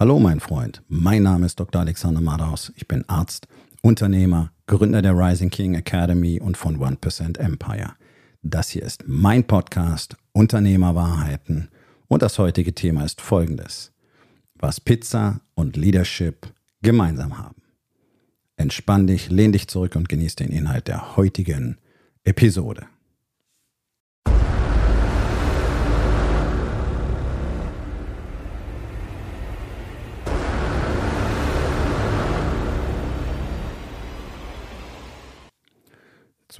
Hallo mein Freund, mein Name ist Dr. Alexander Madaus. Ich bin Arzt, Unternehmer, Gründer der Rising King Academy und von 1% Empire. Das hier ist mein Podcast Unternehmerwahrheiten und das heutige Thema ist folgendes. Was Pizza und Leadership gemeinsam haben. Entspann dich, lehn dich zurück und genieß den Inhalt der heutigen Episode.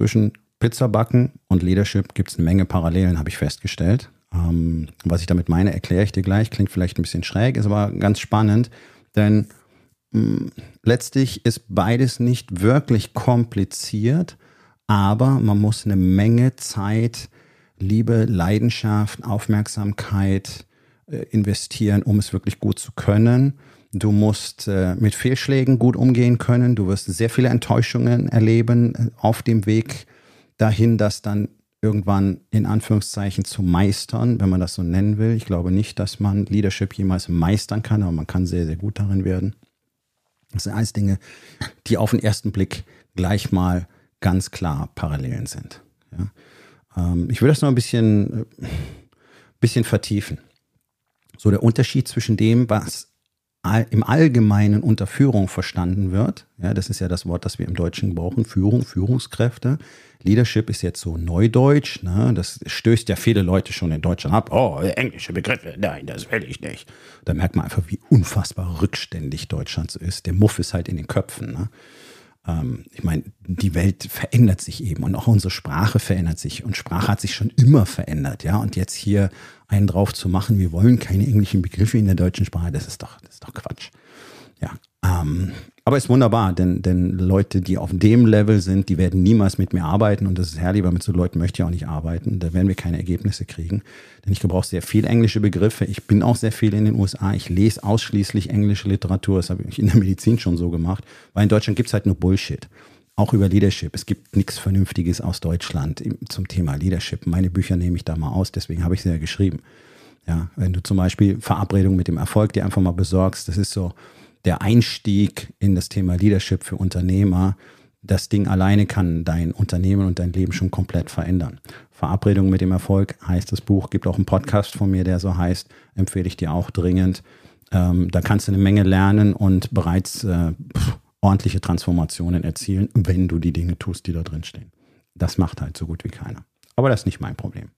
Zwischen Pizzabacken und Leadership gibt es eine Menge Parallelen, habe ich festgestellt. Ähm, was ich damit meine, erkläre ich dir gleich. Klingt vielleicht ein bisschen schräg, ist aber ganz spannend, denn mh, mm, letztlich ist beides nicht wirklich kompliziert, aber man muss eine Menge Zeit, Liebe, Leidenschaft, Aufmerksamkeit äh, investieren, um es wirklich gut zu können. Du musst äh, mit Fehlschlägen gut umgehen können. Du wirst sehr viele Enttäuschungen erleben äh, auf dem Weg dahin, das dann irgendwann in Anführungszeichen zu meistern, wenn man das so nennen will. Ich glaube nicht, dass man Leadership jemals meistern kann, aber man kann sehr, sehr gut darin werden. Das sind alles Dinge, die auf den ersten Blick gleich mal ganz klar Parallelen sind. Ja. Ähm, ich will das noch ein bisschen, äh, bisschen vertiefen. So der Unterschied zwischen dem, was im Allgemeinen unter Führung verstanden wird. Ja, das ist ja das Wort, das wir im Deutschen brauchen. Führung, Führungskräfte. Leadership ist jetzt so neudeutsch. Ne? Das stößt ja viele Leute schon in Deutschland ab. Oh, englische Begriffe. Nein, das will ich nicht. Da merkt man einfach, wie unfassbar rückständig Deutschland so ist. Der Muff ist halt in den Köpfen. Ne? Ähm, ich meine, die Welt verändert sich eben und auch unsere Sprache verändert sich. Und Sprache hat sich schon immer verändert. Ja, und jetzt hier einen drauf zu machen, wir wollen keine englischen Begriffe in der deutschen Sprache, das ist doch, das ist doch Quatsch. Ja, ähm, aber ist wunderbar, denn, denn Leute, die auf dem Level sind, die werden niemals mit mir arbeiten und das ist herrlich, weil mit so Leuten möchte ich auch nicht arbeiten. Da werden wir keine Ergebnisse kriegen, denn ich gebrauche sehr viel englische Begriffe. Ich bin auch sehr viel in den USA. Ich lese ausschließlich englische Literatur. Das habe ich in der Medizin schon so gemacht, weil in Deutschland gibt's halt nur Bullshit. Auch über Leadership. Es gibt nichts Vernünftiges aus Deutschland zum Thema Leadership. Meine Bücher nehme ich da mal aus, deswegen habe ich sie ja geschrieben. Ja, wenn du zum Beispiel Verabredung mit dem Erfolg dir einfach mal besorgst, das ist so der Einstieg in das Thema Leadership für Unternehmer. Das Ding alleine kann dein Unternehmen und dein Leben schon komplett verändern. Verabredung mit dem Erfolg heißt das Buch, gibt auch einen Podcast von mir, der so heißt, empfehle ich dir auch dringend. Ähm, da kannst du eine Menge lernen und bereits äh, ordentliche Transformationen erzielen, wenn du die Dinge tust, die da drin stehen. Das macht halt so gut wie keiner. Aber das ist nicht mein Problem.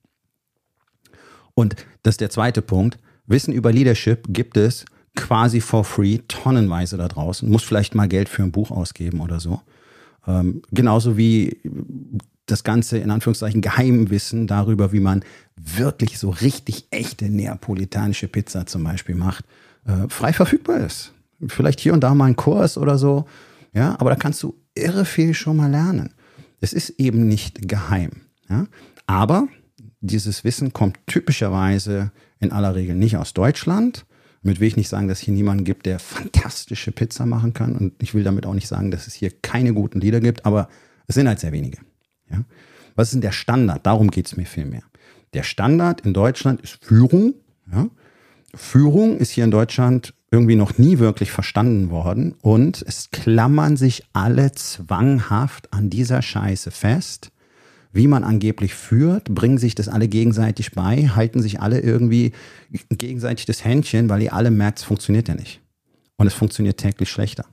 Und das ist der zweite Punkt. Wissen über Leadership gibt es quasi for free, tonnenweise da draußen. Muss vielleicht mal Geld für ein Buch ausgeben oder so. Ähm, genauso wie das ganze, in Anführungszeichen, Geheimwissen darüber, wie man wirklich so richtig echte neapolitanische Pizza zum Beispiel macht, äh, frei verfügbar ist. Vielleicht hier und da mal ein Kurs oder so. Ja, aber da kannst du irre viel schon mal lernen. Es ist eben nicht geheim. Ja? Aber dieses Wissen kommt typischerweise in aller Regel nicht aus Deutschland. Damit will ich nicht sagen, dass es hier niemanden gibt, der fantastische Pizza machen kann. Und ich will damit auch nicht sagen, dass es hier keine guten Lieder gibt, aber es sind halt sehr wenige. Ja? Was ist denn der Standard? Darum geht es mir viel mehr. Der Standard in Deutschland ist Führung. Ja? Führung ist hier in Deutschland irgendwie noch nie wirklich verstanden worden und es klammern sich alle zwanghaft an dieser Scheiße fest wie man angeblich führt, bringen sich das alle gegenseitig bei, halten sich alle irgendwie gegenseitig das Händchen, weil ihr alle merkt, es funktioniert ja nicht. Und es funktioniert täglich schlechter.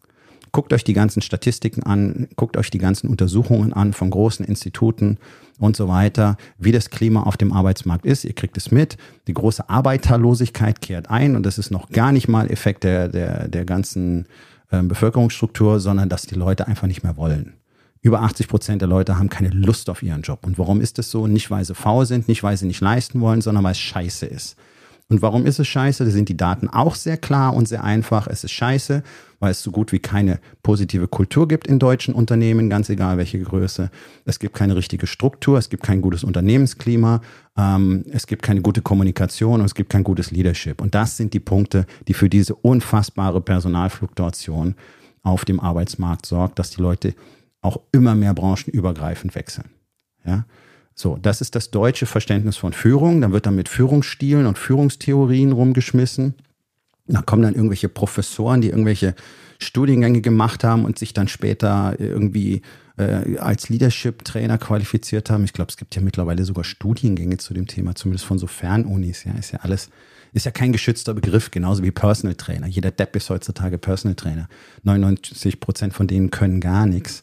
Guckt euch die ganzen Statistiken an, guckt euch die ganzen Untersuchungen an von großen Instituten und so weiter, wie das Klima auf dem Arbeitsmarkt ist. Ihr kriegt es mit. Die große Arbeiterlosigkeit kehrt ein und das ist noch gar nicht mal Effekt der, der, der ganzen äh, Bevölkerungsstruktur, sondern dass die Leute einfach nicht mehr wollen. Über 80 Prozent der Leute haben keine Lust auf ihren Job. Und warum ist das so? Nicht, weil sie faul sind, nicht, weil sie nicht leisten wollen, sondern weil es scheiße ist. Und warum ist es scheiße? Da sind die Daten auch sehr klar und sehr einfach. Es ist scheiße, weil es so gut wie keine positive Kultur gibt in deutschen Unternehmen, ganz egal welche Größe. Es gibt keine richtige Struktur, es gibt kein gutes Unternehmensklima, ähm, es gibt keine gute Kommunikation und es gibt kein gutes Leadership. Und das sind die Punkte, die für diese unfassbare Personalfluktuation auf dem Arbeitsmarkt sorgt, dass die Leute auch immer mehr branchenübergreifend wechseln. Ja? So, das ist das deutsche Verständnis von Führung. Dann wird dann mit Führungsstilen und Führungstheorien rumgeschmissen. Da kommen dann irgendwelche Professoren, die irgendwelche Studiengänge gemacht haben und sich dann später irgendwie äh, als Leadership-Trainer qualifiziert haben. Ich glaube, es gibt ja mittlerweile sogar Studiengänge zu dem Thema, zumindest von so Fernunis. Ja, ist ja alles, ist ja kein geschützter Begriff, genauso wie Personal Trainer. Jeder Depp ist heutzutage Personal Trainer. 99 Prozent von denen können gar nichts.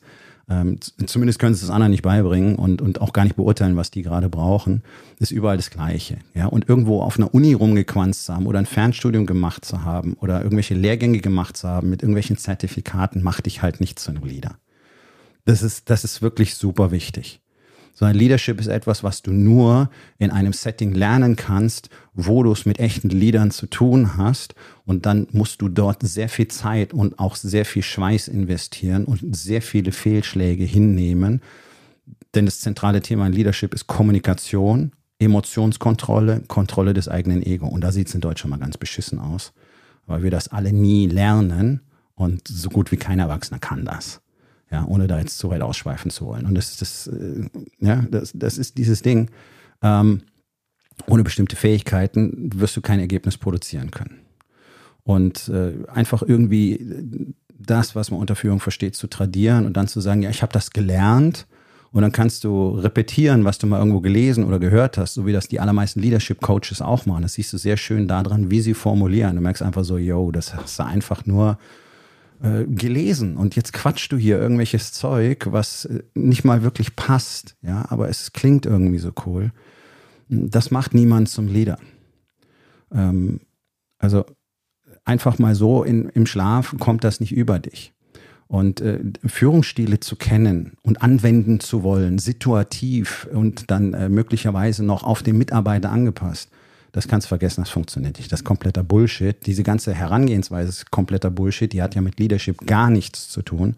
Ähm, zumindest können sie es anderen nicht beibringen und, und auch gar nicht beurteilen, was die gerade brauchen. Ist überall das Gleiche. Ja? Und irgendwo auf einer Uni rumgequanzt zu haben oder ein Fernstudium gemacht zu haben oder irgendwelche Lehrgänge gemacht zu haben mit irgendwelchen Zertifikaten, macht dich halt nicht zu einem Leader. Das ist, das ist wirklich super wichtig sondern Leadership ist etwas, was du nur in einem Setting lernen kannst, wo du es mit echten Leadern zu tun hast. Und dann musst du dort sehr viel Zeit und auch sehr viel Schweiß investieren und sehr viele Fehlschläge hinnehmen. Denn das zentrale Thema in Leadership ist Kommunikation, Emotionskontrolle, Kontrolle des eigenen Ego. Und da sieht es in Deutschland mal ganz beschissen aus, weil wir das alle nie lernen und so gut wie kein Erwachsener kann das. Ja, ohne da jetzt zu weit ausschweifen zu wollen. Und das ist das, äh, ja, das, das ist dieses Ding. Ähm, ohne bestimmte Fähigkeiten wirst du kein Ergebnis produzieren können. Und äh, einfach irgendwie das, was man unter Führung versteht, zu tradieren und dann zu sagen, ja, ich habe das gelernt und dann kannst du repetieren, was du mal irgendwo gelesen oder gehört hast, so wie das die allermeisten Leadership Coaches auch machen. Das siehst du sehr schön daran, wie sie formulieren. Du merkst einfach so, yo, das hast du einfach nur äh, gelesen und jetzt quatschst du hier irgendwelches Zeug, was äh, nicht mal wirklich passt, ja, aber es klingt irgendwie so cool. Das macht niemand zum Leader. Ähm, also einfach mal so in, im Schlaf kommt das nicht über dich. Und äh, Führungsstile zu kennen und anwenden zu wollen, situativ und dann äh, möglicherweise noch auf den Mitarbeiter angepasst, das kannst du vergessen, das funktioniert nicht. Das ist kompletter Bullshit. Diese ganze Herangehensweise ist kompletter Bullshit. Die hat ja mit Leadership gar nichts zu tun.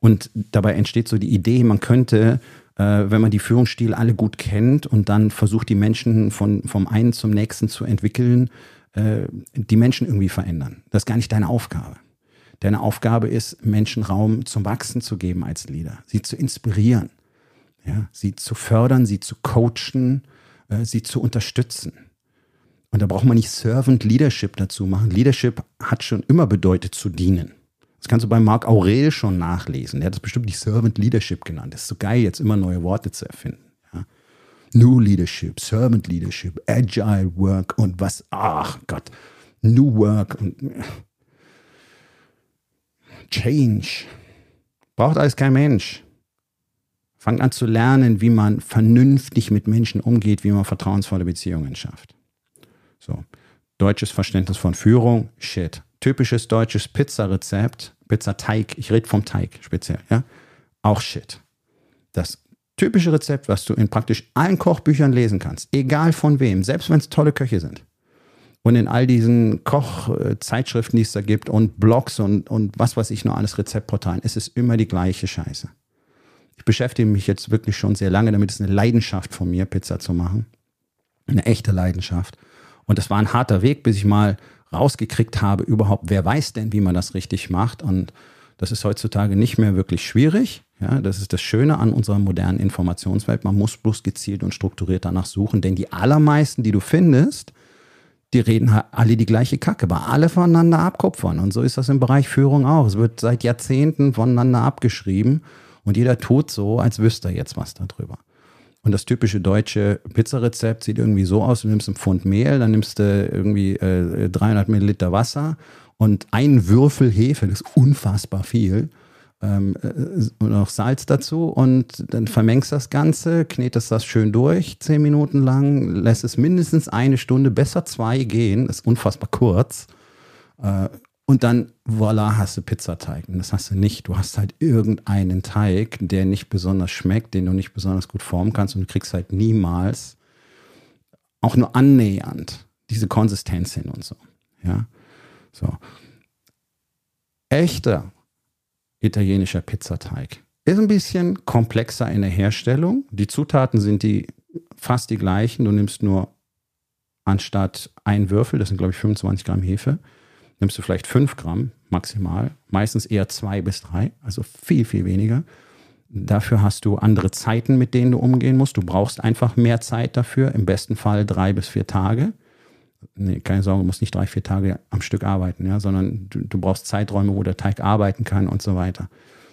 Und dabei entsteht so die Idee, man könnte, äh, wenn man die Führungsstile alle gut kennt und dann versucht, die Menschen von, vom einen zum nächsten zu entwickeln, äh, die Menschen irgendwie verändern. Das ist gar nicht deine Aufgabe. Deine Aufgabe ist, Menschen Raum zum Wachsen zu geben als Leader, sie zu inspirieren, ja, sie zu fördern, sie zu coachen, äh, sie zu unterstützen. Und da braucht man nicht Servant Leadership dazu machen. Leadership hat schon immer bedeutet zu dienen. Das kannst du bei Marc Aurel schon nachlesen. Der hat das bestimmt nicht Servant Leadership genannt. Das ist so geil, jetzt immer neue Worte zu erfinden. Ja. New Leadership, Servant Leadership, Agile Work und was, ach Gott, New Work und Change. Braucht alles kein Mensch. Fangt an zu lernen, wie man vernünftig mit Menschen umgeht, wie man vertrauensvolle Beziehungen schafft. So. Deutsches Verständnis von Führung, shit. Typisches deutsches Pizzarezept, Pizzateig, ich rede vom Teig speziell, ja, auch shit. Das typische Rezept, was du in praktisch allen Kochbüchern lesen kannst, egal von wem, selbst wenn es tolle Köche sind. Und in all diesen Kochzeitschriften, die es da gibt und Blogs und, und was weiß ich noch alles Rezeptportalen, es ist immer die gleiche Scheiße. Ich beschäftige mich jetzt wirklich schon sehr lange damit, es ist eine Leidenschaft von mir, Pizza zu machen. Eine echte Leidenschaft. Und das war ein harter Weg, bis ich mal rausgekriegt habe, überhaupt, wer weiß denn, wie man das richtig macht. Und das ist heutzutage nicht mehr wirklich schwierig. Ja, das ist das Schöne an unserer modernen Informationswelt. Man muss bloß gezielt und strukturiert danach suchen, denn die allermeisten, die du findest, die reden alle die gleiche Kacke, aber alle voneinander abkupfern. Und so ist das im Bereich Führung auch. Es wird seit Jahrzehnten voneinander abgeschrieben und jeder tut so, als wüsste er jetzt was darüber. Und das typische deutsche Pizzarezept sieht irgendwie so aus: Du nimmst einen Pfund Mehl, dann nimmst du irgendwie äh, 300 Milliliter Wasser und einen Würfel Hefe, das ist unfassbar viel. Ähm, äh, und noch Salz dazu und dann vermengst das Ganze, knetest das schön durch, zehn Minuten lang, lässt es mindestens eine Stunde, besser zwei gehen, das ist unfassbar kurz. Äh, und dann, voilà, hast du Pizzateig. Und das hast du nicht. Du hast halt irgendeinen Teig, der nicht besonders schmeckt, den du nicht besonders gut formen kannst und du kriegst halt niemals auch nur annähernd diese Konsistenz hin und so. Ja, so. Echter italienischer Pizzateig ist ein bisschen komplexer in der Herstellung. Die Zutaten sind die fast die gleichen. Du nimmst nur anstatt ein Würfel, das sind glaube ich 25 Gramm Hefe, nimmst du vielleicht 5 Gramm maximal, meistens eher 2 bis 3, also viel, viel weniger. Dafür hast du andere Zeiten, mit denen du umgehen musst. Du brauchst einfach mehr Zeit dafür, im besten Fall drei bis vier Tage. nee, keine Sorge, du musst nicht drei, vier Tage am Stück arbeiten, ja, sondern du, du brauchst Zeiträume, wo der Teig arbeiten kann und so weiter.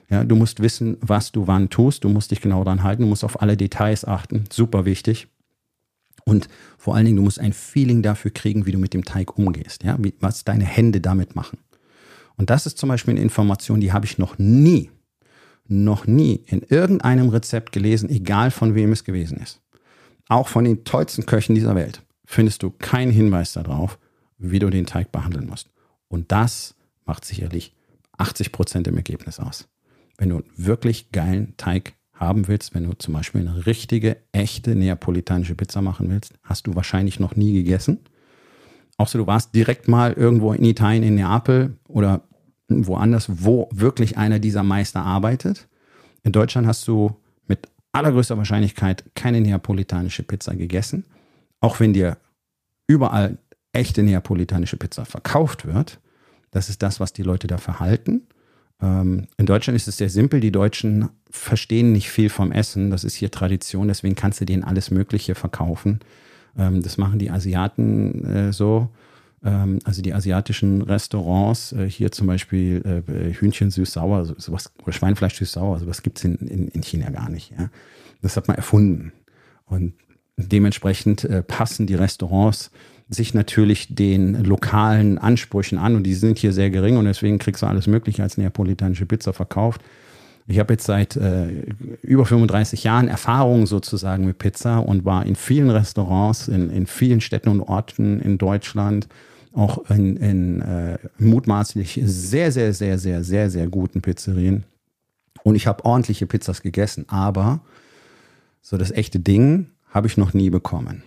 Ja, du musst wissen, was du wann tust, du musst dich genau daran halten, du musst auf alle Details achten, super wichtig. Und vor allen Dingen, du musst ein Feeling dafür kriegen, wie du mit dem Teig umgehst, ja, wie, was deine Hände damit machen. Und das ist zum Beispiel eine Information, die habe ich noch nie, noch nie in irgendeinem Rezept gelesen, egal von wem es gewesen ist. Auch von den tollsten Köchen dieser Welt findest du keinen Hinweis darauf, wie du den Teig behandeln musst. Und das macht sicherlich 80 Prozent im Ergebnis aus. Wenn du einen wirklich geilen Teig haben willst, wenn du zum Beispiel eine richtige, echte neapolitanische Pizza machen willst, hast du wahrscheinlich noch nie gegessen. Außer du warst direkt mal irgendwo in Italien, in Neapel oder woanders, wo wirklich einer dieser Meister arbeitet. In Deutschland hast du mit allergrößter Wahrscheinlichkeit keine neapolitanische Pizza gegessen. Auch wenn dir überall echte neapolitanische Pizza verkauft wird. Das ist das, was die Leute da verhalten. Ähm, in Deutschland ist es sehr simpel. Die Deutschen verstehen nicht viel vom Essen. Das ist hier Tradition. Deswegen kannst du denen alles Mögliche verkaufen. Ähm, das machen die Asiaten äh, so. Ähm, also die asiatischen Restaurants, äh, hier zum Beispiel äh, Hühnchen süß-sauer, sowas, oder Schweinefleisch süß-sauer, sowas gibt es in, in, in, China gar nicht. Ja? Das hat man erfunden. Und dementsprechend passen die Restaurants sich natürlich den lokalen Ansprüchen an und die sind hier sehr gering und deswegen kriegst du alles Mögliche als neapolitanische Pizza verkauft. Ich habe jetzt seit äh, über 35 Jahren Erfahrung sozusagen mit Pizza und war in vielen Restaurants, in, in vielen Städten und Orten in Deutschland, auch in, in äh, mutmaßlich sehr, sehr, sehr, sehr, sehr, sehr guten Pizzerien. Und ich habe ordentliche Pizzas gegessen, aber so das echte Ding habe ich noch nie bekommen.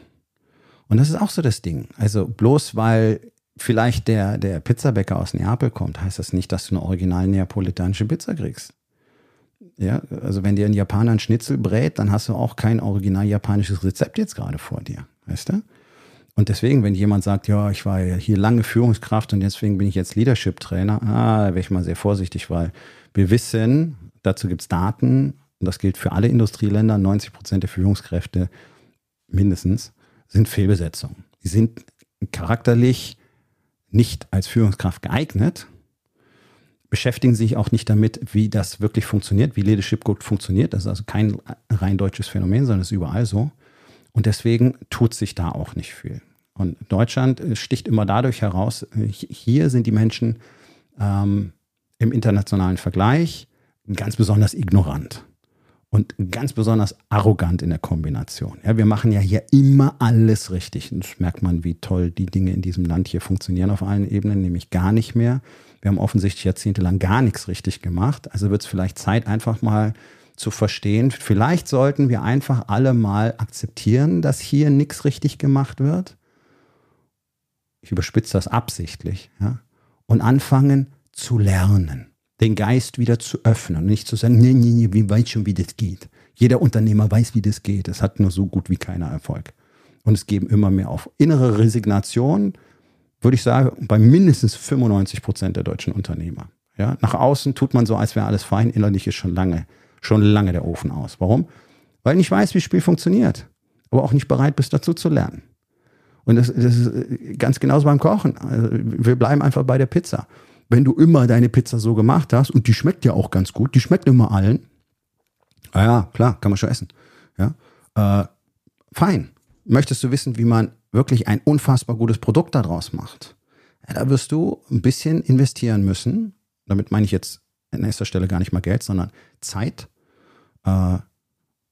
Und das ist auch so das Ding. Also bloß weil vielleicht der, der Pizzabäcker aus Neapel kommt, heißt das nicht, dass du eine original neapolitanische Pizza kriegst. Ja, also wenn dir ein Japaner ein Schnitzel brät, dann hast du auch kein original japanisches Rezept jetzt gerade vor dir, weißt du? Und deswegen, wenn jemand sagt, ja, ich war hier lange Führungskraft und deswegen bin ich jetzt Leadership-Trainer, ah, wäre ich mal sehr vorsichtig, weil wir wissen, dazu gibt es Daten, und das gilt für alle Industrieländer, 90 Prozent der Führungskräfte mindestens, sind Fehlbesetzungen. Die sind charakterlich nicht als Führungskraft geeignet beschäftigen sich auch nicht damit, wie das wirklich funktioniert, wie Leadership gut funktioniert. Das ist also kein rein deutsches Phänomen, sondern ist überall so. Und deswegen tut sich da auch nicht viel. Und Deutschland sticht immer dadurch heraus, hier sind die Menschen ähm, im internationalen Vergleich ganz besonders ignorant und ganz besonders arrogant in der Kombination. Ja, wir machen ja hier immer alles richtig. Und das merkt man, wie toll die Dinge in diesem Land hier funktionieren auf allen Ebenen, nämlich gar nicht mehr. Wir haben offensichtlich jahrzehntelang gar nichts richtig gemacht. Also wird es vielleicht Zeit, einfach mal zu verstehen. Vielleicht sollten wir einfach alle mal akzeptieren, dass hier nichts richtig gemacht wird. Ich überspitze das absichtlich, ja, und anfangen zu lernen, den Geist wieder zu öffnen und nicht zu sagen, nee, nee, nee, wie weiß schon, wie das geht. Jeder Unternehmer weiß, wie das geht. Es hat nur so gut wie keiner Erfolg. Und es geben immer mehr auf. Innere Resignation, würde ich sagen, bei mindestens 95 Prozent der deutschen Unternehmer. Ja, nach außen tut man so, als wäre alles fein, innerlich ist schon lange, schon lange der Ofen aus. Warum? Weil ich nicht weiß, wie das Spiel funktioniert, aber auch nicht bereit bist, dazu zu lernen. Und das, das ist ganz genauso beim Kochen. Also wir bleiben einfach bei der Pizza. Wenn du immer deine Pizza so gemacht hast und die schmeckt ja auch ganz gut, die schmeckt immer allen. Ah ja, klar, kann man schon essen. Ja, äh, fein. Möchtest du wissen, wie man wirklich ein unfassbar gutes Produkt daraus macht, ja, da wirst du ein bisschen investieren müssen. Damit meine ich jetzt an erster Stelle gar nicht mal Geld, sondern Zeit. Äh,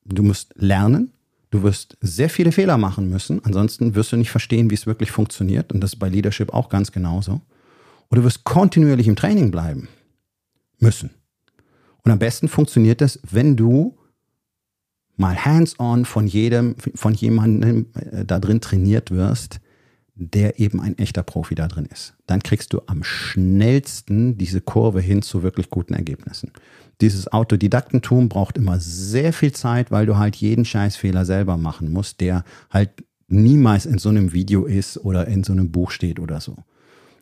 du musst lernen. Du wirst sehr viele Fehler machen müssen. Ansonsten wirst du nicht verstehen, wie es wirklich funktioniert. Und das ist bei Leadership auch ganz genauso. Und du wirst kontinuierlich im Training bleiben müssen. Und am besten funktioniert das, wenn du mal hands-on von jedem, von jemandem äh, da drin trainiert wirst, der eben ein echter Profi da drin ist. Dann kriegst du am schnellsten diese Kurve hin zu wirklich guten Ergebnissen. Dieses Autodidaktentum braucht immer sehr viel Zeit, weil du halt jeden Scheißfehler selber machen musst, der halt niemals in so einem Video ist oder in so einem Buch steht oder so.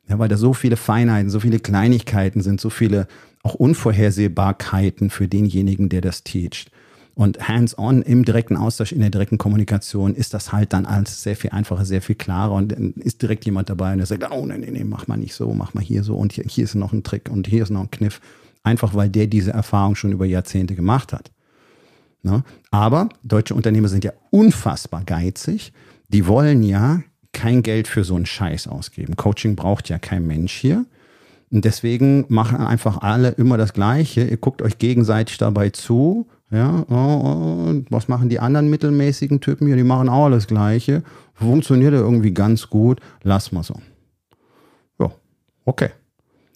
Ja, weil da so viele Feinheiten, so viele Kleinigkeiten sind, so viele auch Unvorhersehbarkeiten für denjenigen, der das teacht. Und hands-on im direkten Austausch, in der direkten Kommunikation ist das halt dann alles sehr viel einfacher, sehr viel klarer und dann ist direkt jemand dabei und der sagt, oh nee, nee, nee, mach mal nicht so, mach mal hier so und hier, hier ist noch ein Trick und hier ist noch ein Kniff. Einfach weil der diese Erfahrung schon über Jahrzehnte gemacht hat. Ne? Aber deutsche Unternehmer sind ja unfassbar geizig. Die wollen ja kein Geld für so einen Scheiß ausgeben. Coaching braucht ja kein Mensch hier. Und deswegen machen einfach alle immer das Gleiche. Ihr guckt euch gegenseitig dabei zu. Ja, und was machen die anderen mittelmäßigen Typen hier? Die machen auch alles Gleiche. Funktioniert ja irgendwie ganz gut. Lass mal so. Ja, okay.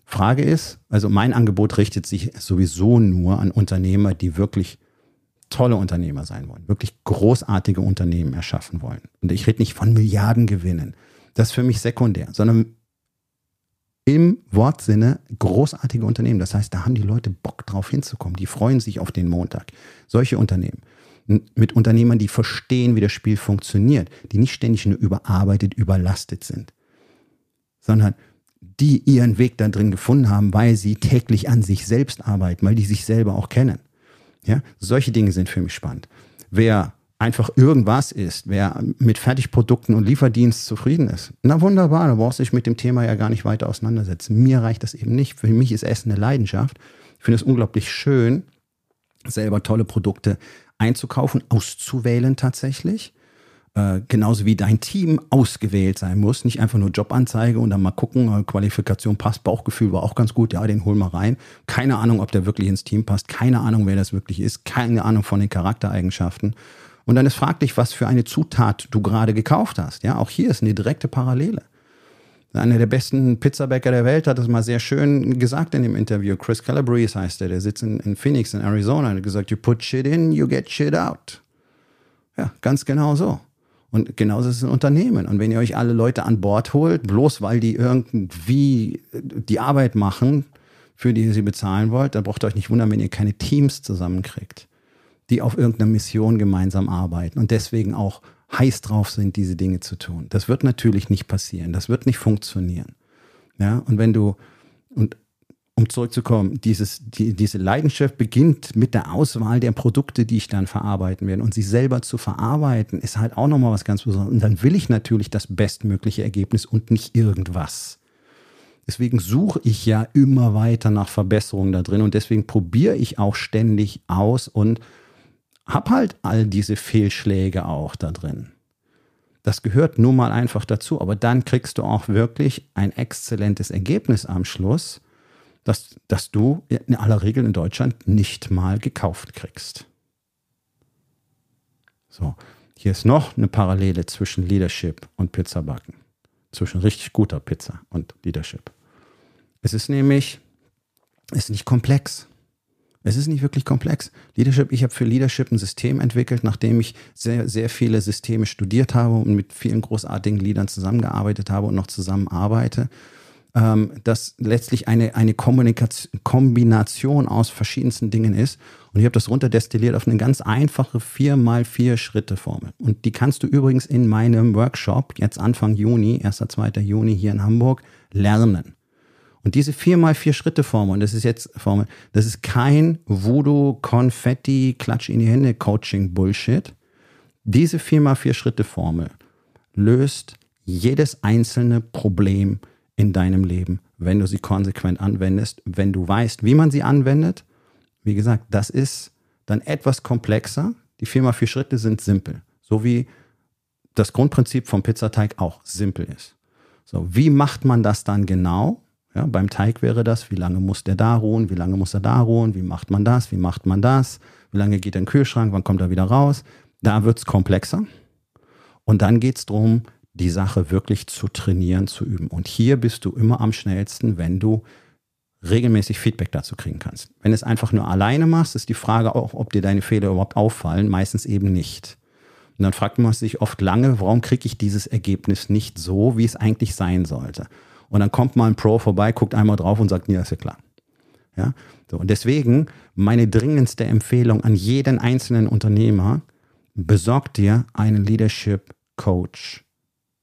Frage ist, also mein Angebot richtet sich sowieso nur an Unternehmer, die wirklich tolle Unternehmer sein wollen, wirklich großartige Unternehmen erschaffen wollen. Und ich rede nicht von Milliardengewinnen. Das ist für mich sekundär, sondern im Wortsinne großartige Unternehmen. Das heißt, da haben die Leute Bock drauf hinzukommen. Die freuen sich auf den Montag. Solche Unternehmen. Mit Unternehmern, die verstehen, wie das Spiel funktioniert, die nicht ständig nur überarbeitet, überlastet sind, sondern die ihren Weg da drin gefunden haben, weil sie täglich an sich selbst arbeiten, weil die sich selber auch kennen. Ja, solche Dinge sind für mich spannend. Wer einfach irgendwas ist, wer mit Fertigprodukten und Lieferdienst zufrieden ist, na wunderbar, da brauchst du dich mit dem Thema ja gar nicht weiter auseinandersetzen. Mir reicht das eben nicht. Für mich ist Essen eine Leidenschaft. Ich finde es unglaublich schön, selber tolle Produkte einzukaufen, auszuwählen tatsächlich äh, genauso wie dein Team ausgewählt sein muss. Nicht einfach nur Jobanzeige und dann mal gucken, äh, Qualifikation passt, Bauchgefühl war auch ganz gut, ja, den hol mal rein. Keine Ahnung, ob der wirklich ins Team passt, keine Ahnung, wer das wirklich ist, keine Ahnung von den Charaktereigenschaften. Und dann ist fraglich, was für eine Zutat du gerade gekauft hast. Ja, auch hier ist eine direkte Parallele. Einer der besten Pizzabäcker der Welt hat das mal sehr schön gesagt in dem Interview. Chris Calabrese heißt der, der sitzt in, in Phoenix in Arizona und hat gesagt, you put shit in, you get shit out. Ja, ganz genau so. Und genauso ist es ein Unternehmen. Und wenn ihr euch alle Leute an Bord holt, bloß weil die irgendwie die Arbeit machen, für die ihr sie bezahlen wollt, dann braucht ihr euch nicht wundern, wenn ihr keine Teams zusammenkriegt, die auf irgendeiner Mission gemeinsam arbeiten und deswegen auch heiß drauf sind, diese Dinge zu tun. Das wird natürlich nicht passieren. Das wird nicht funktionieren. Ja, und wenn du, und um zurückzukommen, dieses, die, diese Leidenschaft beginnt mit der Auswahl der Produkte, die ich dann verarbeiten werde. Und sie selber zu verarbeiten, ist halt auch nochmal was ganz Besonderes. Und dann will ich natürlich das bestmögliche Ergebnis und nicht irgendwas. Deswegen suche ich ja immer weiter nach Verbesserungen da drin und deswegen probiere ich auch ständig aus und habe halt all diese Fehlschläge auch da drin. Das gehört nun mal einfach dazu, aber dann kriegst du auch wirklich ein exzellentes Ergebnis am Schluss dass, dass du in aller Regel in Deutschland nicht mal gekauft kriegst. So, hier ist noch eine Parallele zwischen Leadership und Pizzabacken. Zwischen richtig guter Pizza und Leadership. Es ist nämlich, es ist nicht komplex. Es ist nicht wirklich komplex. Leadership, ich habe für Leadership ein System entwickelt, nachdem ich sehr, sehr viele Systeme studiert habe und mit vielen großartigen Leadern zusammengearbeitet habe und noch zusammenarbeite ähm, das letztlich eine, eine Kombination aus verschiedensten Dingen ist. Und ich habe das runterdestilliert auf eine ganz einfache 4x4-Schritte-Formel. Und die kannst du übrigens in meinem Workshop jetzt Anfang Juni, 1. 2. Juni hier in Hamburg, lernen. Und diese 4x4-Schritte-Formel, und das ist jetzt Formel, das ist kein Voodoo, Konfetti, Klatsch in die Hände, Coaching-Bullshit. Diese 4x4-Schritte-Formel löst jedes einzelne Problem in deinem Leben, wenn du sie konsequent anwendest, wenn du weißt, wie man sie anwendet. Wie gesagt, das ist dann etwas komplexer. Die Firma vier Schritte sind simpel, so wie das Grundprinzip vom Pizzateig auch simpel ist. So, wie macht man das dann genau? Ja, beim Teig wäre das, wie lange muss der da ruhen, wie lange muss er da ruhen, wie macht man das, wie macht man das, wie lange geht er den Kühlschrank, wann kommt er wieder raus. Da wird es komplexer. Und dann geht es darum, die Sache wirklich zu trainieren, zu üben. Und hier bist du immer am schnellsten, wenn du regelmäßig Feedback dazu kriegen kannst. Wenn du es einfach nur alleine machst, ist die Frage auch, ob dir deine Fehler überhaupt auffallen, meistens eben nicht. Und dann fragt man sich oft lange, warum kriege ich dieses Ergebnis nicht so, wie es eigentlich sein sollte. Und dann kommt mal ein Pro vorbei, guckt einmal drauf und sagt, ja, ist ja klar. Ja, so, und deswegen meine dringendste Empfehlung an jeden einzelnen Unternehmer, besorg dir einen Leadership Coach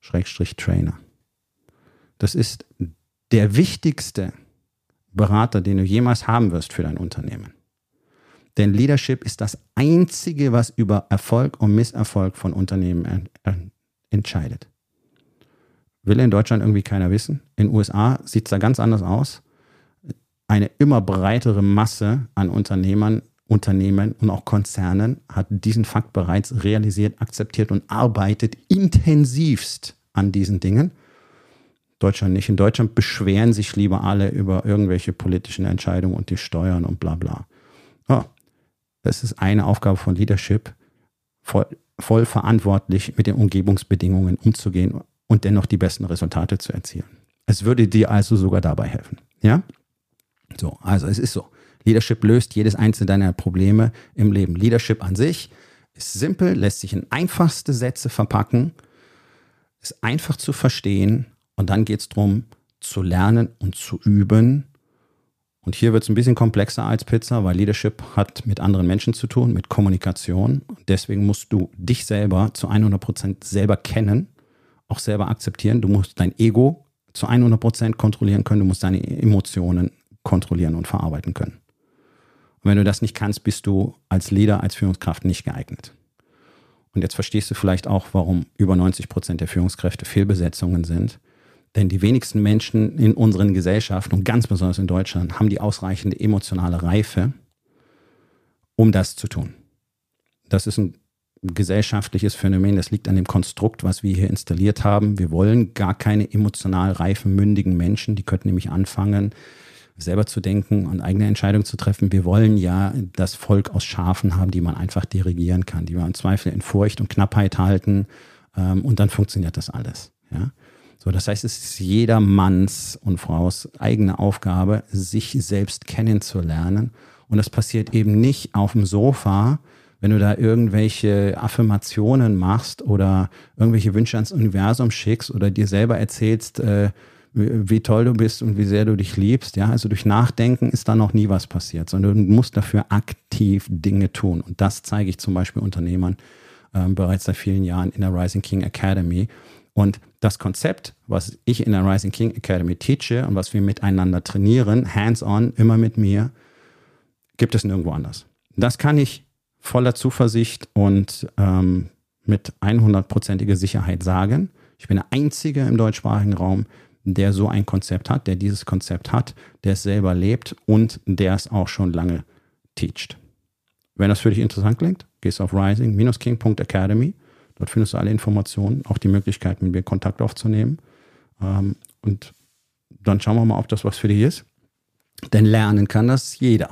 Schrägstrich Trainer. Das ist der wichtigste Berater, den du jemals haben wirst für dein Unternehmen. Denn Leadership ist das Einzige, was über Erfolg und Misserfolg von Unternehmen entscheidet. Will in Deutschland irgendwie keiner wissen. In den USA sieht es da ganz anders aus. Eine immer breitere Masse an Unternehmern, Unternehmen und auch Konzernen hat diesen Fakt bereits realisiert, akzeptiert und arbeitet intensivst an diesen Dingen. Deutschland nicht. In Deutschland beschweren sich lieber alle über irgendwelche politischen Entscheidungen und die Steuern und bla bla. Oh, das ist eine Aufgabe von Leadership, voll, voll verantwortlich mit den Umgebungsbedingungen umzugehen und dennoch die besten Resultate zu erzielen. Es würde dir also sogar dabei helfen. Ja? So, also es ist so. Leadership löst jedes einzelne deiner Probleme im Leben. Leadership an sich ist simpel, lässt sich in einfachste Sätze verpacken, ist einfach zu verstehen und dann geht es darum, zu lernen und zu üben. Und hier wird es ein bisschen komplexer als Pizza, weil Leadership hat mit anderen Menschen zu tun, mit Kommunikation. Deswegen musst du dich selber zu 100 Prozent selber kennen, auch selber akzeptieren. Du musst dein Ego zu 100 Prozent kontrollieren können. Du musst deine Emotionen kontrollieren und verarbeiten können. Und wenn du das nicht kannst, bist du als Leader, als Führungskraft nicht geeignet. Und jetzt verstehst du vielleicht auch, warum über 90 Prozent der Führungskräfte Fehlbesetzungen sind denn die wenigsten Menschen in unseren Gesellschaften und ganz besonders in Deutschland haben die ausreichende emotionale Reife, um das zu tun. Das ist ein gesellschaftliches Phänomen, das liegt an dem Konstrukt, was wir hier installiert haben. Wir wollen gar keine emotional reifen, mündigen Menschen, die könnten nämlich anfangen, selber zu denken und eigene Entscheidungen zu treffen. Wir wollen ja das Volk aus Schafen haben, die man einfach dirigieren kann, die wir im Zweifel in Furcht und Knappheit halten ähm, und dann funktioniert das alles. Ja? So, das heißt, es ist jeder Manns und Fraus eigene Aufgabe, sich selbst kennenzulernen. Und das passiert eben nicht auf dem Sofa, wenn du da irgendwelche Affirmationen machst oder irgendwelche Wünsche ans Universum schickst oder dir selber erzählst, äh, wie toll du bist und wie sehr du dich liebst. Ja, also durch Nachdenken ist da noch nie was passiert, sondern du musst dafür aktiv Dinge tun. Und das zeige ich zum Beispiel Unternehmern äh, bereits seit vielen Jahren in der Rising King Academy. Und das Konzept, was ich in der Rising King Academy teache und was wir miteinander trainieren, hands-on, immer mit mir, gibt es nirgendwo anders. Das kann ich voller Zuversicht und ähm, mit 100%iger Sicherheit sagen. Ich bin der Einzige im deutschsprachigen Raum, der so ein Konzept hat, der dieses Konzept hat, der es selber lebt und der es auch schon lange teacht. Wenn das für dich interessant klingt, gehst auf rising-king.academy Dort findest du alle Informationen, auch die Möglichkeit, mit mir Kontakt aufzunehmen. Ähm, und dann schauen wir mal, ob das was für dich ist. Denn lernen kann das jeder.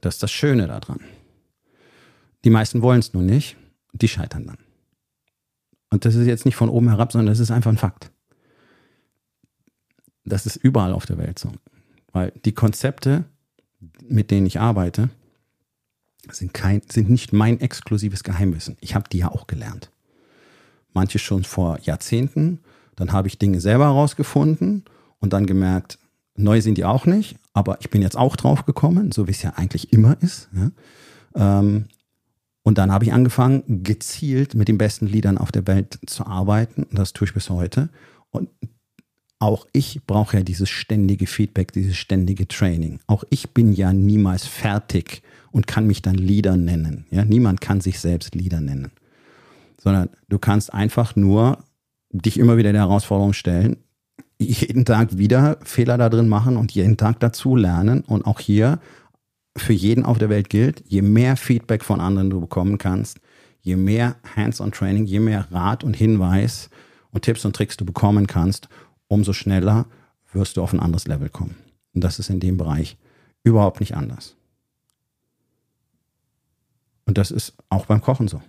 Das ist das Schöne daran. Die meisten wollen es nur nicht, die scheitern dann. Und das ist jetzt nicht von oben herab, sondern das ist einfach ein Fakt. Das ist überall auf der Welt so. Weil die Konzepte, mit denen ich arbeite, sind, kein, sind nicht mein exklusives Geheimwissen. Ich habe die ja auch gelernt. Manche schon vor Jahrzehnten. Dann habe ich Dinge selber herausgefunden und dann gemerkt, neu sind die auch nicht, aber ich bin jetzt auch drauf gekommen, so wie es ja eigentlich immer ist. Ja. Ähm, und dann habe ich angefangen, gezielt mit den besten Liedern auf der Welt zu arbeiten. Und das tue ich bis heute. Und auch ich brauche ja dieses ständige Feedback, dieses ständige Training. Auch ich bin ja niemals fertig und kann mich dann Leader nennen. Ja, niemand kann sich selbst Leader nennen. Sondern du kannst einfach nur dich immer wieder der Herausforderung stellen, jeden Tag wieder Fehler da drin machen und jeden Tag dazu lernen. Und auch hier für jeden auf der Welt gilt, je mehr Feedback von anderen du bekommen kannst, je mehr Hands-on-Training, je mehr Rat und Hinweis und Tipps und Tricks du bekommen kannst, umso schneller wirst du auf ein anderes Level kommen. Und das ist in dem Bereich überhaupt nicht anders. Und das ist auch beim Kochen so.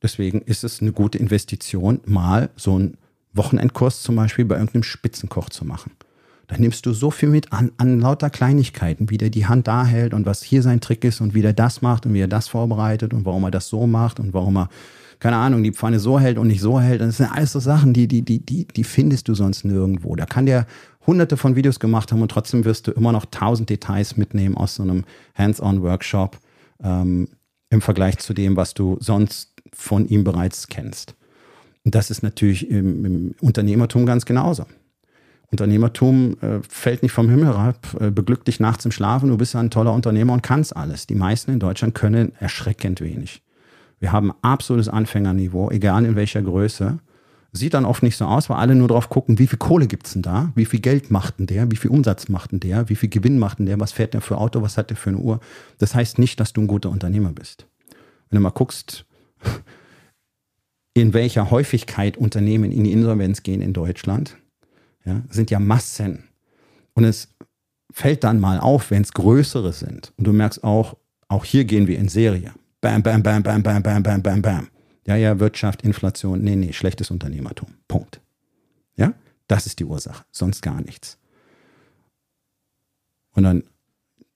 Deswegen ist es eine gute Investition, mal so einen Wochenendkurs zum Beispiel bei irgendeinem Spitzenkoch zu machen. Da nimmst du so viel mit an, an lauter Kleinigkeiten, wie der die Hand da hält und was hier sein Trick ist und wie der das macht und wie er das vorbereitet und warum er das so macht und warum er, keine Ahnung, die Pfanne so hält und nicht so hält. Das sind alles so Sachen, die, die, die, die, die findest du sonst nirgendwo. Da kann der hunderte von Videos gemacht haben und trotzdem wirst du immer noch tausend Details mitnehmen aus so einem Hands-on-Workshop. Ähm, im Vergleich zu dem, was du sonst von ihm bereits kennst. Und das ist natürlich im, im Unternehmertum ganz genauso. Unternehmertum äh, fällt nicht vom Himmel herab, äh, beglückt dich nachts im Schlafen, du bist ja ein toller Unternehmer und kannst alles. Die meisten in Deutschland können erschreckend wenig. Wir haben absolutes Anfängerniveau, egal in welcher Größe. Sieht dann oft nicht so aus, weil alle nur drauf gucken, wie viel Kohle gibt's denn da? Wie viel Geld macht denn der? Wie viel Umsatz macht denn der? Wie viel Gewinn macht denn der? Was fährt der für Auto? Was hat der für eine Uhr? Das heißt nicht, dass du ein guter Unternehmer bist. Wenn du mal guckst, in welcher Häufigkeit Unternehmen in die Insolvenz gehen in Deutschland, ja, sind ja Massen. Und es fällt dann mal auf, wenn es größere sind. Und du merkst auch, auch hier gehen wir in Serie. Bam, bam, bam, bam, bam, bam, bam, bam, bam. Ja, ja, Wirtschaft, Inflation, nee, nee, schlechtes Unternehmertum. Punkt. Ja, das ist die Ursache, sonst gar nichts. Und dann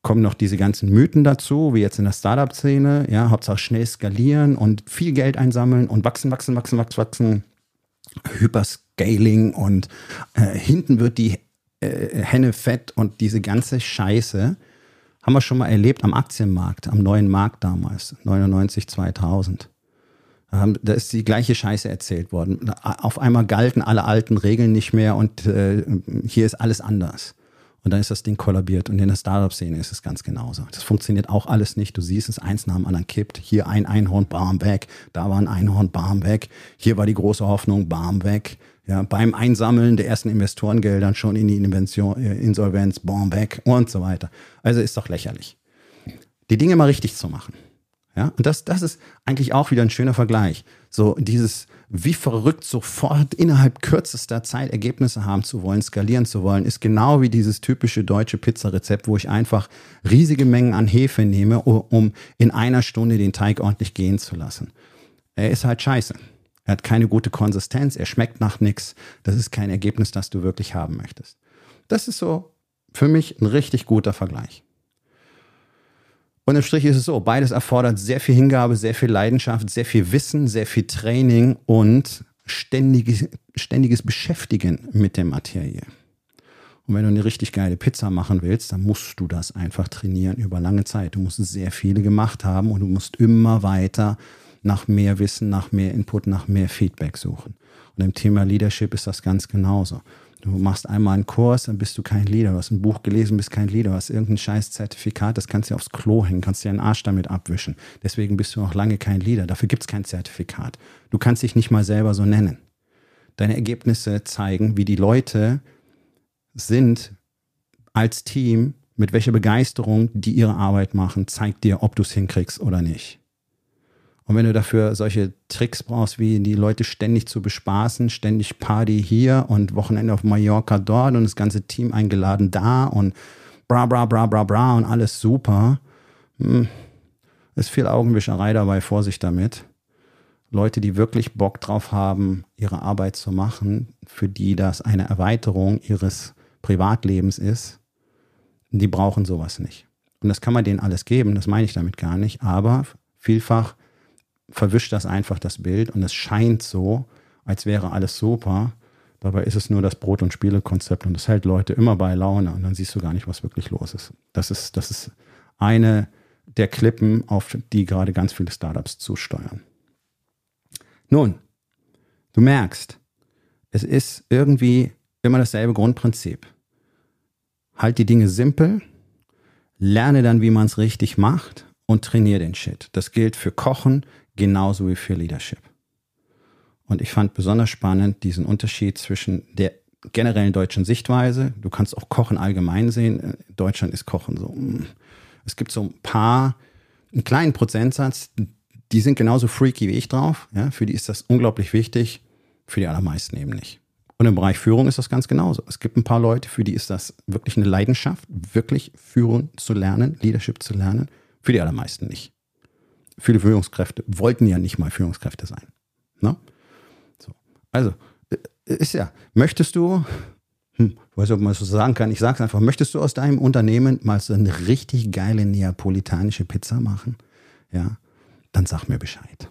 kommen noch diese ganzen Mythen dazu, wie jetzt in der Startup-Szene, ja, Hauptsache schnell skalieren und viel Geld einsammeln und wachsen, wachsen, wachsen, wachsen, wachsen. Hyperscaling und äh, hinten wird die äh, Henne fett und diese ganze Scheiße haben wir schon mal erlebt am Aktienmarkt, am neuen Markt damals, 99, 2000. Da ist die gleiche Scheiße erzählt worden. Auf einmal galten alle alten Regeln nicht mehr und äh, hier ist alles anders. Und dann ist das Ding kollabiert. Und in der Startup-Szene ist es ganz genauso. Das funktioniert auch alles nicht. Du siehst es, eins nach dem anderen kippt. Hier ein Einhorn, bam, weg. Da war ein Einhorn, bam, weg. Hier war die große Hoffnung, bam, weg. Ja, beim Einsammeln der ersten Investorengeldern schon in die Invention, äh, Insolvenz, bam, weg und so weiter. Also ist doch lächerlich. Die Dinge mal richtig zu machen. Ja, und das, das ist eigentlich auch wieder ein schöner Vergleich. So dieses, wie verrückt sofort innerhalb kürzester Zeit Ergebnisse haben zu wollen, skalieren zu wollen, ist genau wie dieses typische deutsche Pizzarezept, wo ich einfach riesige Mengen an Hefe nehme, um in einer Stunde den Teig ordentlich gehen zu lassen. Er ist halt scheiße. Er hat keine gute Konsistenz, er schmeckt nach nichts. Das ist kein Ergebnis, das du wirklich haben möchtest. Das ist so für mich ein richtig guter Vergleich. Und im Strich ist es so, beides erfordert sehr viel Hingabe, sehr viel Leidenschaft, sehr viel Wissen, sehr viel Training und ständiges, ständiges Beschäftigen mit der Materie. Und wenn du eine richtig geile Pizza machen willst, dann musst du das einfach trainieren über lange Zeit. Du musst sehr viele gemacht haben und du musst immer weiter nach mehr Wissen, nach mehr Input, nach mehr Feedback suchen. Und im Thema Leadership ist das ganz genauso. Du machst einmal einen Kurs, dann bist du kein Leader. Du hast ein Buch gelesen, bist kein Leader. Du hast irgendein scheiß Zertifikat, das kannst du aufs Klo hängen, kannst dir einen Arsch damit abwischen. Deswegen bist du noch lange kein Leader. Dafür gibt es kein Zertifikat. Du kannst dich nicht mal selber so nennen. Deine Ergebnisse zeigen, wie die Leute sind als Team, mit welcher Begeisterung die ihre Arbeit machen, zeigt dir, ob du es hinkriegst oder nicht. Und wenn du dafür solche Tricks brauchst, wie die Leute ständig zu bespaßen, ständig Party hier und Wochenende auf Mallorca dort und das ganze Team eingeladen da und bra bra bra bra bra und alles super, hm, ist viel Augenwischerei dabei, Vorsicht damit. Leute, die wirklich Bock drauf haben, ihre Arbeit zu machen, für die das eine Erweiterung ihres Privatlebens ist, die brauchen sowas nicht. Und das kann man denen alles geben, das meine ich damit gar nicht, aber vielfach verwischt das einfach das Bild und es scheint so, als wäre alles super. Dabei ist es nur das Brot- und Spielekonzept und das hält Leute immer bei Laune und dann siehst du gar nicht, was wirklich los ist. Das ist, das ist eine der Klippen, auf die gerade ganz viele Startups zusteuern. Nun, du merkst, es ist irgendwie immer dasselbe Grundprinzip. Halt die Dinge simpel, lerne dann, wie man es richtig macht und trainiere den Shit. Das gilt für Kochen, genauso wie für Leadership. Und ich fand besonders spannend diesen Unterschied zwischen der generellen deutschen Sichtweise. Du kannst auch Kochen allgemein sehen. In Deutschland ist Kochen so. Mm. Es gibt so ein paar, einen kleinen Prozentsatz, die sind genauso freaky wie ich drauf. Ja, für die ist das unglaublich wichtig, für die allermeisten eben nicht. Und im Bereich Führung ist das ganz genauso. Es gibt ein paar Leute, für die ist das wirklich eine Leidenschaft, wirklich Führung zu lernen, Leadership zu lernen. Für die allermeisten nicht viele Führungskräfte wollten ja nicht mal Führungskräfte sein. Ne? So. Also, äh, ist ja, möchtest du, hm, ich weiß nicht, ob man das so sagen kann, ich sage es einfach, möchtest du aus deinem Unternehmen mal so eine richtig geile neapolitanische Pizza machen? Ja, dann sag mir Bescheid.